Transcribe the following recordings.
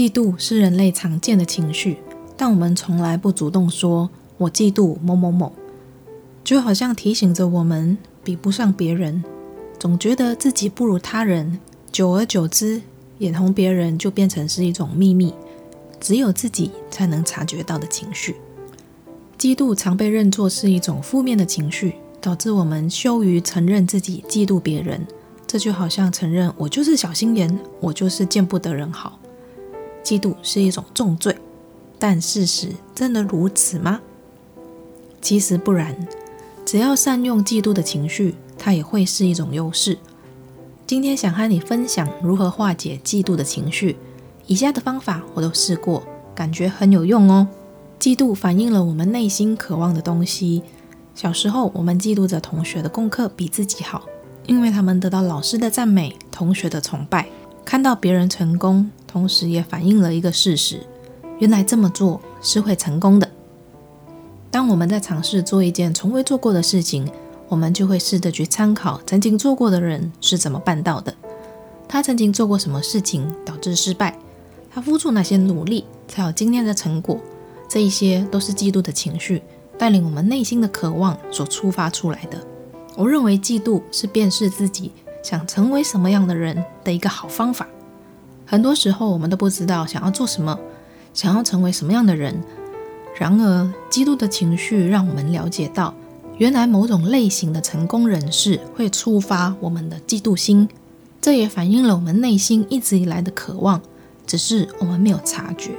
嫉妒是人类常见的情绪，但我们从来不主动说。我嫉妒某某某，就好像提醒着我们比不上别人，总觉得自己不如他人。久而久之，眼红别人就变成是一种秘密，只有自己才能察觉到的情绪。嫉妒常被认作是一种负面的情绪，导致我们羞于承认自己嫉妒别人。这就好像承认我就是小心眼，我就是见不得人好。嫉妒是一种重罪，但事实真的如此吗？其实不然，只要善用嫉妒的情绪，它也会是一种优势。今天想和你分享如何化解嫉妒的情绪。以下的方法我都试过，感觉很有用哦。嫉妒反映了我们内心渴望的东西。小时候，我们嫉妒着同学的功课比自己好，因为他们得到老师的赞美、同学的崇拜。看到别人成功，同时也反映了一个事实：原来这么做是会成功的。当我们在尝试做一件从未做过的事情，我们就会试着去参考曾经做过的人是怎么办到的。他曾经做过什么事情导致失败？他付出哪些努力才有今天的成果？这一些都是嫉妒的情绪带领我们内心的渴望所触发出来的。我认为嫉妒是辨识自己想成为什么样的人的一个好方法。很多时候我们都不知道想要做什么，想要成为什么样的人。然而，嫉妒的情绪让我们了解到，原来某种类型的成功人士会触发我们的嫉妒心。这也反映了我们内心一直以来的渴望，只是我们没有察觉。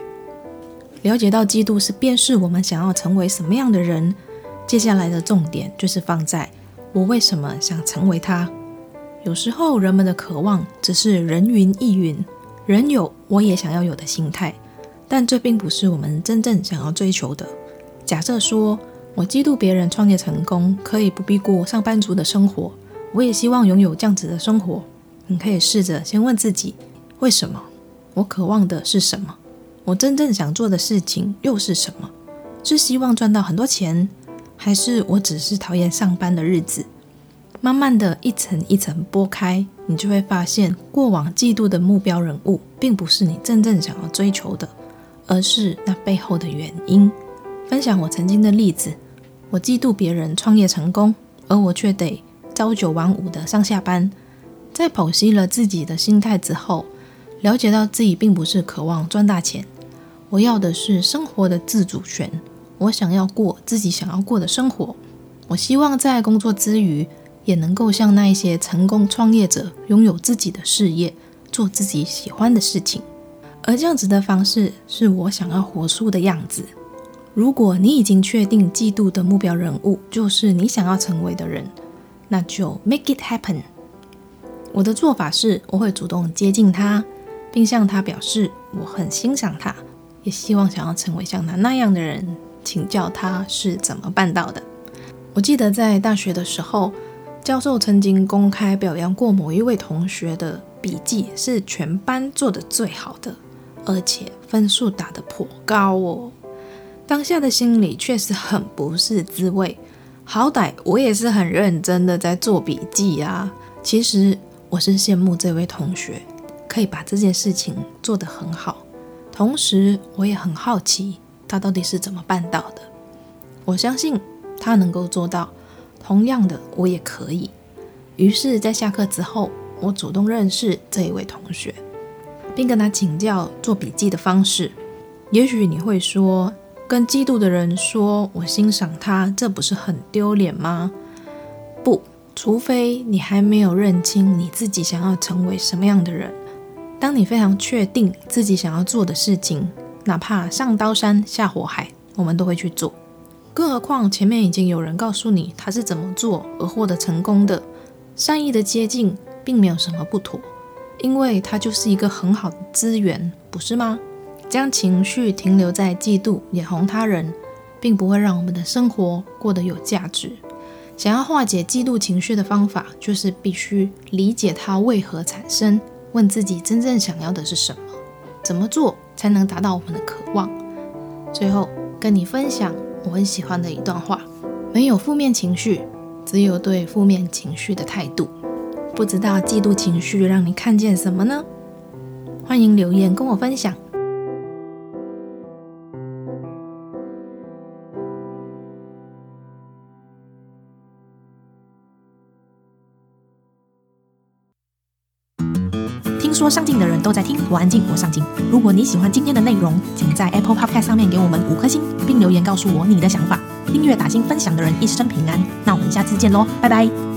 了解到嫉妒是辨识我们想要成为什么样的人，接下来的重点就是放在我为什么想成为他。有时候，人们的渴望只是人云亦云，人有我也想要有的心态。但这并不是我们真正想要追求的。假设说我嫉妒别人创业成功，可以不必过上班族的生活，我也希望拥有这样子的生活。你可以试着先问自己：为什么？我渴望的是什么？我真正想做的事情又是什么？是希望赚到很多钱，还是我只是讨厌上班的日子？慢慢的一层一层剥开，你就会发现，过往嫉妒的目标人物，并不是你真正想要追求的。而是那背后的原因。分享我曾经的例子：我嫉妒别人创业成功，而我却得朝九晚五的上下班。在剖析了自己的心态之后，了解到自己并不是渴望赚大钱，我要的是生活的自主权。我想要过自己想要过的生活。我希望在工作之余，也能够像那一些成功创业者，拥有自己的事业，做自己喜欢的事情。而这样子的方式是我想要活出的样子。如果你已经确定嫉妒的目标人物就是你想要成为的人，那就 make it happen。我的做法是，我会主动接近他，并向他表示我很欣赏他，也希望想要成为像他那样的人，请教他是怎么办到的。我记得在大学的时候，教授曾经公开表扬过某一位同学的笔记是全班做的最好的。而且分数打得颇高哦，当下的心里确实很不是滋味。好歹我也是很认真的在做笔记啊。其实我是羡慕这位同学可以把这件事情做得很好，同时我也很好奇他到底是怎么办到的。我相信他能够做到，同样的我也可以。于是，在下课之后，我主动认识这一位同学。并跟他请教做笔记的方式。也许你会说，跟嫉妒的人说我欣赏他，这不是很丢脸吗？不，除非你还没有认清你自己想要成为什么样的人。当你非常确定自己想要做的事情，哪怕上刀山下火海，我们都会去做。更何况前面已经有人告诉你他是怎么做而获得成功的，善意的接近并没有什么不妥。因为它就是一个很好的资源，不是吗？将情绪停留在嫉妒、眼红他人，并不会让我们的生活过得有价值。想要化解嫉妒情绪的方法，就是必须理解它为何产生，问自己真正想要的是什么，怎么做才能达到我们的渴望。最后，跟你分享我很喜欢的一段话：没有负面情绪，只有对负面情绪的态度。不知道嫉妒情绪让你看见什么呢？欢迎留言跟我分享。说上进的人都在听，我安静，我上进。如果你喜欢今天的内容，请在 Apple Podcast 上面给我们五颗星，并留言告诉我你的想法。订阅、打星、分享的人一生平安。那我们下次见喽，拜拜。